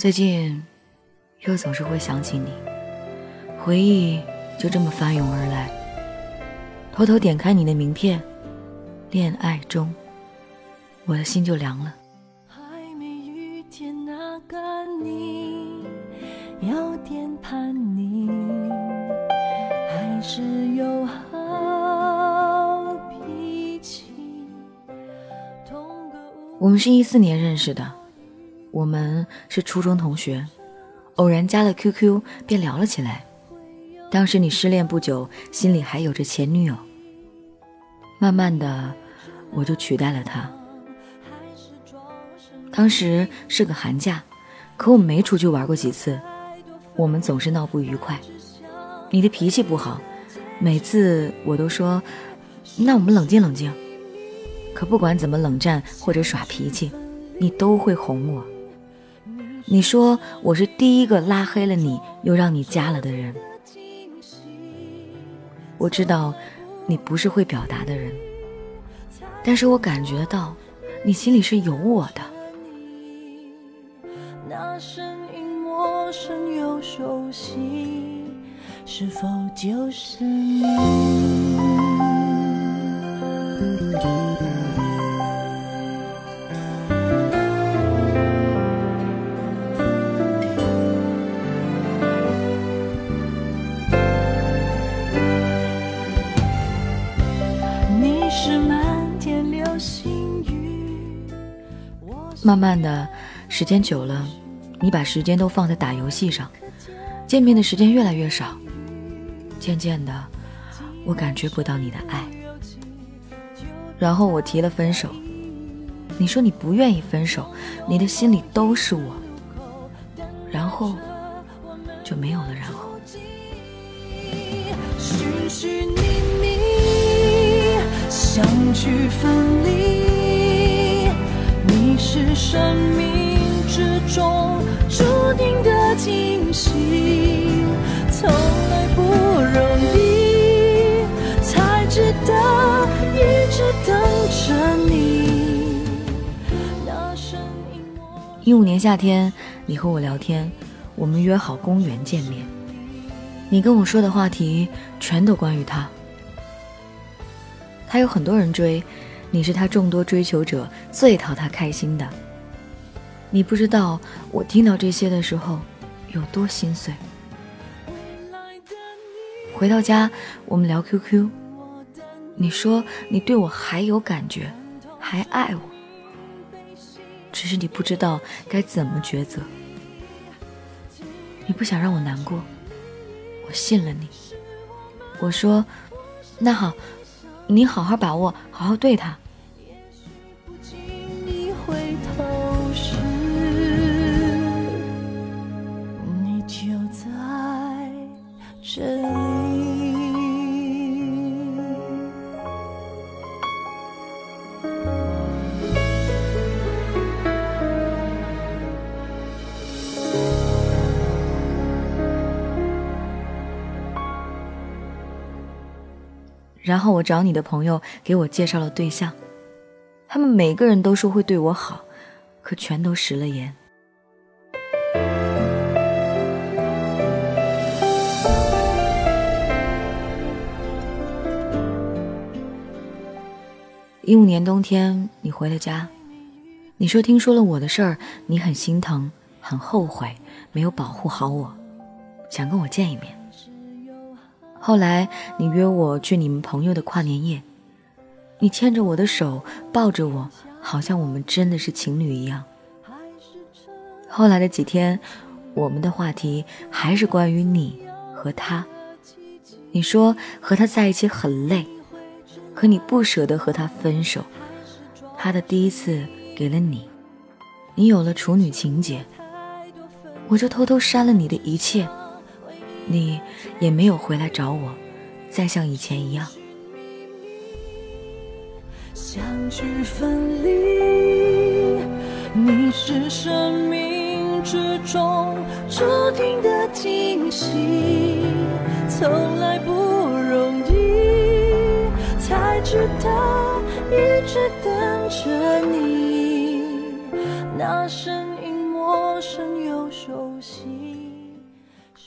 最近又总是会想起你，回忆就这么翻涌而来。偷偷点开你的名片，恋爱中，我的心就凉了。还没遇见那个你，有点叛逆，还是有好脾气。同个我们是一四年认识的，我们是初中同学，偶然加了 QQ 便聊了起来。当时你失恋不久，心里还有着前女友。慢慢的，我就取代了她。当时是个寒假，可我们没出去玩过几次，我们总是闹不愉快。你的脾气不好，每次我都说，那我们冷静冷静。可不管怎么冷战或者耍脾气，你都会哄我。你说我是第一个拉黑了你又让你加了的人。我知道你不是会表达的人，但是我感觉到你心里是有我的。那声音陌生又熟悉，是否就是你？慢慢的，时间久了，你把时间都放在打游戏上，见面的时间越来越少。渐渐的，我感觉不到你的爱。然后我提了分手，你说你不愿意分手，你的心里都是我。然后就没有了然后。寻寻觅觅，相聚分。是生命之中注定的惊喜，从来不容易，才值得一直等着你。那声音我一五年夏天，你和我聊天，我们约好公园见面。你跟我说的话题全都关于他。他有很多人追，你是他众多追求者最讨他开心的。你不知道我听到这些的时候有多心碎。回到家，我们聊 QQ，你说你对我还有感觉，还爱我，只是你不知道该怎么抉择。你不想让我难过，我信了你。我说，那好，你好好把握，好好对他。然后我找你的朋友给我介绍了对象，他们每个人都说会对我好，可全都食了言。一五年冬天，你回了家，你说听说了我的事儿，你很心疼，很后悔没有保护好我，想跟我见一面。后来你约我去你们朋友的跨年夜，你牵着我的手，抱着我，好像我们真的是情侣一样。后来的几天，我们的话题还是关于你和他。你说和他在一起很累，可你不舍得和他分手。他的第一次给了你，你有了处女情节，我就偷偷删了你的一切。你也没有回来找我，再像以前一样。相聚分离，你是生命之中注定的惊喜，从来不容易，才值得一直等着你。那声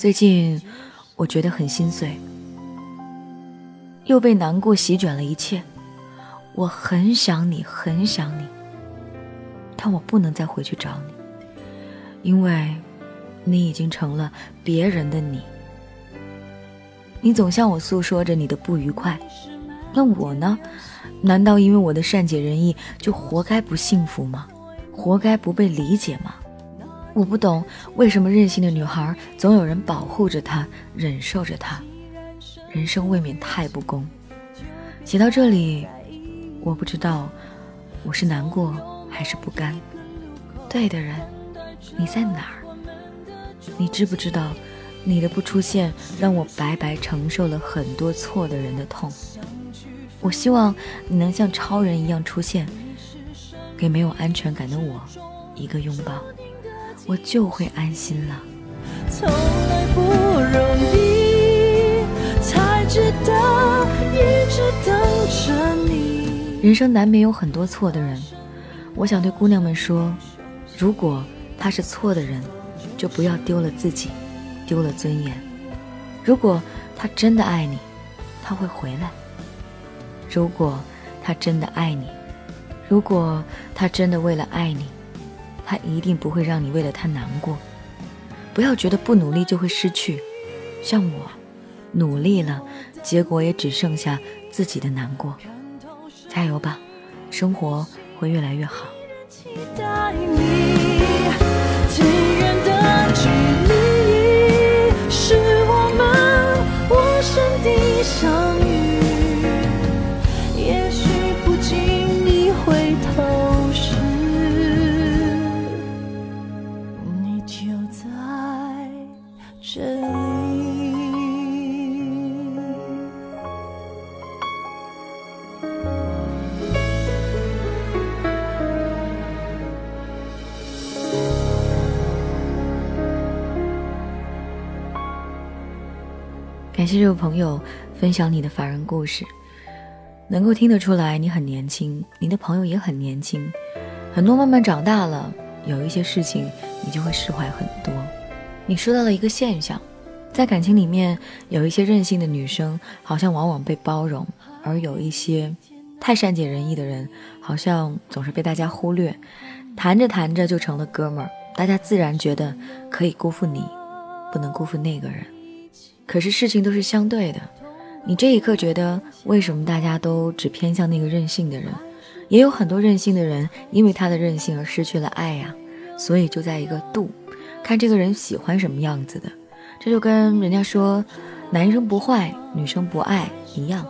最近我觉得很心碎，又被难过席卷了一切。我很想你，很想你，但我不能再回去找你，因为你已经成了别人的你。你总向我诉说着你的不愉快，那我呢？难道因为我的善解人意就活该不幸福吗？活该不被理解吗？我不懂为什么任性的女孩总有人保护着她，忍受着她，人生未免太不公。写到这里，我不知道我是难过还是不甘。对的人，你在哪儿？你知不知道，你的不出现让我白白承受了很多错的人的痛。我希望你能像超人一样出现，给没有安全感的我一个拥抱，我就会安心了。从来不容易，才知道一直等着你。人生难免有很多错的人，我想对姑娘们说：如果他是错的人，就不要丢了自己，丢了尊严。如果他真的爱你，他会回来。如果他真的爱你，如果他真的为了爱你，他一定不会让你为了他难过。不要觉得不努力就会失去，像我，努力了，结果也只剩下自己的难过。加油吧，生活会越来越好。感谢这位朋友分享你的凡人故事，能够听得出来你很年轻，你的朋友也很年轻，很多慢慢长大了，有一些事情你就会释怀很多。你说到了一个现象，在感情里面有一些任性的女生，好像往往被包容，而有一些太善解人意的人，好像总是被大家忽略，谈着谈着就成了哥们儿，大家自然觉得可以辜负你，不能辜负那个人。可是事情都是相对的，你这一刻觉得为什么大家都只偏向那个任性的人？也有很多任性的人因为他的任性而失去了爱呀。所以就在一个度，看这个人喜欢什么样子的。这就跟人家说男生不坏，女生不爱一样。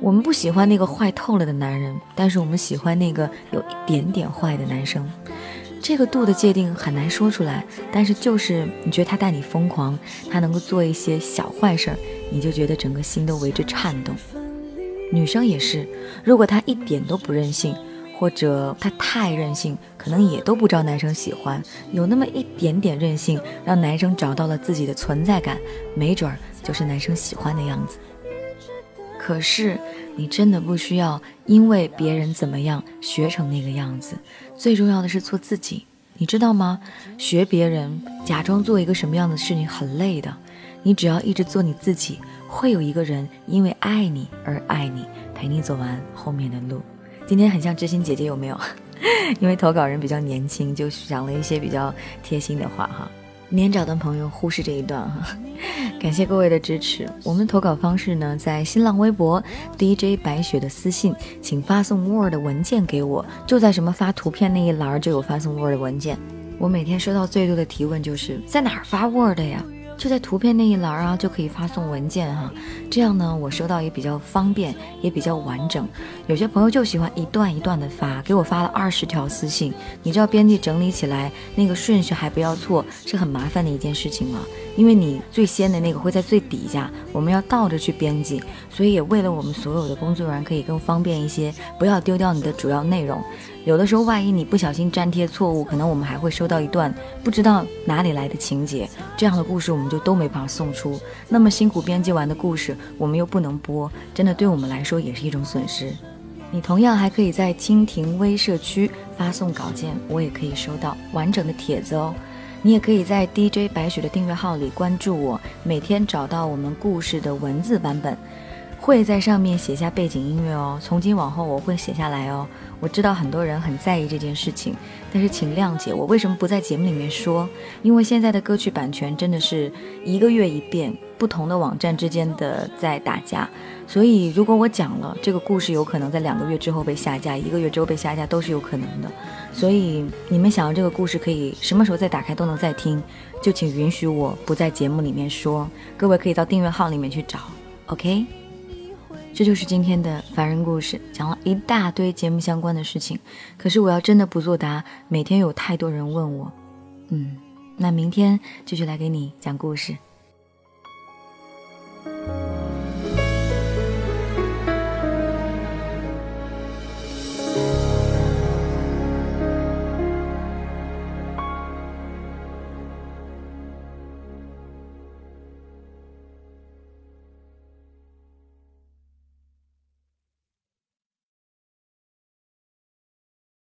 我们不喜欢那个坏透了的男人，但是我们喜欢那个有一点点坏的男生。这个度的界定很难说出来，但是就是你觉得他带你疯狂，他能够做一些小坏事儿，你就觉得整个心都为之颤动。女生也是，如果她一点都不任性，或者她太任性，可能也都不招男生喜欢。有那么一点点任性，让男生找到了自己的存在感，没准儿就是男生喜欢的样子。可是你真的不需要因为别人怎么样学成那个样子，最重要的是做自己，你知道吗？学别人假装做一个什么样的事情很累的，你只要一直做你自己，会有一个人因为爱你而爱你，陪你走完后面的路。今天很像知心姐姐，有没有？因为投稿人比较年轻，就讲了一些比较贴心的话哈。年长的朋友忽视这一段哈，感谢各位的支持。我们投稿方式呢，在新浪微博 DJ 白雪的私信，请发送 Word 文件给我，就在什么发图片那一栏就有发送 Word 文件。我每天收到最多的提问就是在哪儿发 Word 呀？就在图片那一栏啊，就可以发送文件哈。这样呢，我收到也比较方便，也比较完整。有些朋友就喜欢一段一段的发，给我发了二十条私信。你知道编辑整理起来那个顺序还不要错，是很麻烦的一件事情吗？因为你最先的那个会在最底下，我们要倒着去编辑，所以也为了我们所有的工作人员可以更方便一些，不要丢掉你的主要内容。有的时候，万一你不小心粘贴错误，可能我们还会收到一段不知道哪里来的情节，这样的故事我们就都没法送出。那么辛苦编辑完的故事，我们又不能播，真的对我们来说也是一种损失。你同样还可以在蜻蜓微社区发送稿件，我也可以收到完整的帖子哦。你也可以在 DJ 白雪的订阅号里关注我，每天找到我们故事的文字版本，会在上面写下背景音乐哦。从今往后我会写下来哦。我知道很多人很在意这件事情，但是请谅解我为什么不在节目里面说，因为现在的歌曲版权真的是一个月一变，不同的网站之间的在打架，所以如果我讲了这个故事，有可能在两个月之后被下架，一个月之后被下架都是有可能的。所以你们想要这个故事可以什么时候再打开都能再听，就请允许我不在节目里面说，各位可以到订阅号里面去找，OK。这就是今天的凡人故事，讲了一大堆节目相关的事情。可是我要真的不作答，每天有太多人问我，嗯，那明天继续来给你讲故事。